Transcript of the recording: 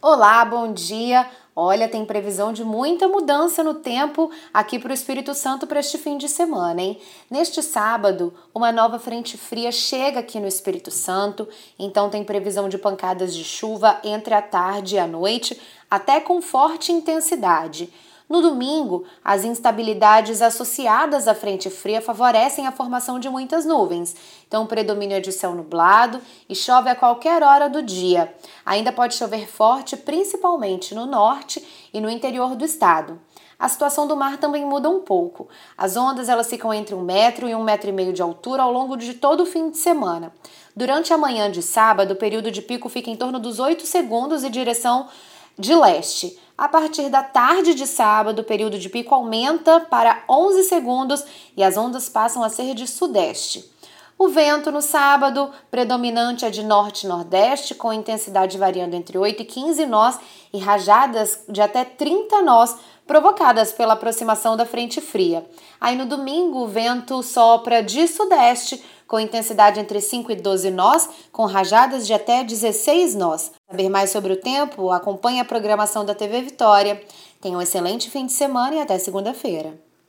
Olá, bom dia. Olha, tem previsão de muita mudança no tempo aqui para o Espírito Santo para este fim de semana, hein? Neste sábado, uma nova frente fria chega aqui no Espírito Santo, então tem previsão de pancadas de chuva entre a tarde e a noite, até com forte intensidade. No domingo, as instabilidades associadas à frente fria favorecem a formação de muitas nuvens. Então, predomínio é de céu nublado e chove a qualquer hora do dia. Ainda pode chover forte, principalmente no norte e no interior do estado. A situação do mar também muda um pouco. As ondas elas ficam entre um metro e um metro e meio de altura ao longo de todo o fim de semana. Durante a manhã de sábado, o período de pico fica em torno dos 8 segundos em direção de leste. A partir da tarde de sábado, o período de pico aumenta para 11 segundos e as ondas passam a ser de sudeste. O vento no sábado predominante é de norte-nordeste, com intensidade variando entre 8 e 15 nós e rajadas de até 30 nós, provocadas pela aproximação da frente fria. Aí no domingo, o vento sopra de sudeste, com intensidade entre 5 e 12 nós, com rajadas de até 16 nós. Saber mais sobre o tempo? Acompanhe a programação da TV Vitória. Tenha um excelente fim de semana e até segunda-feira.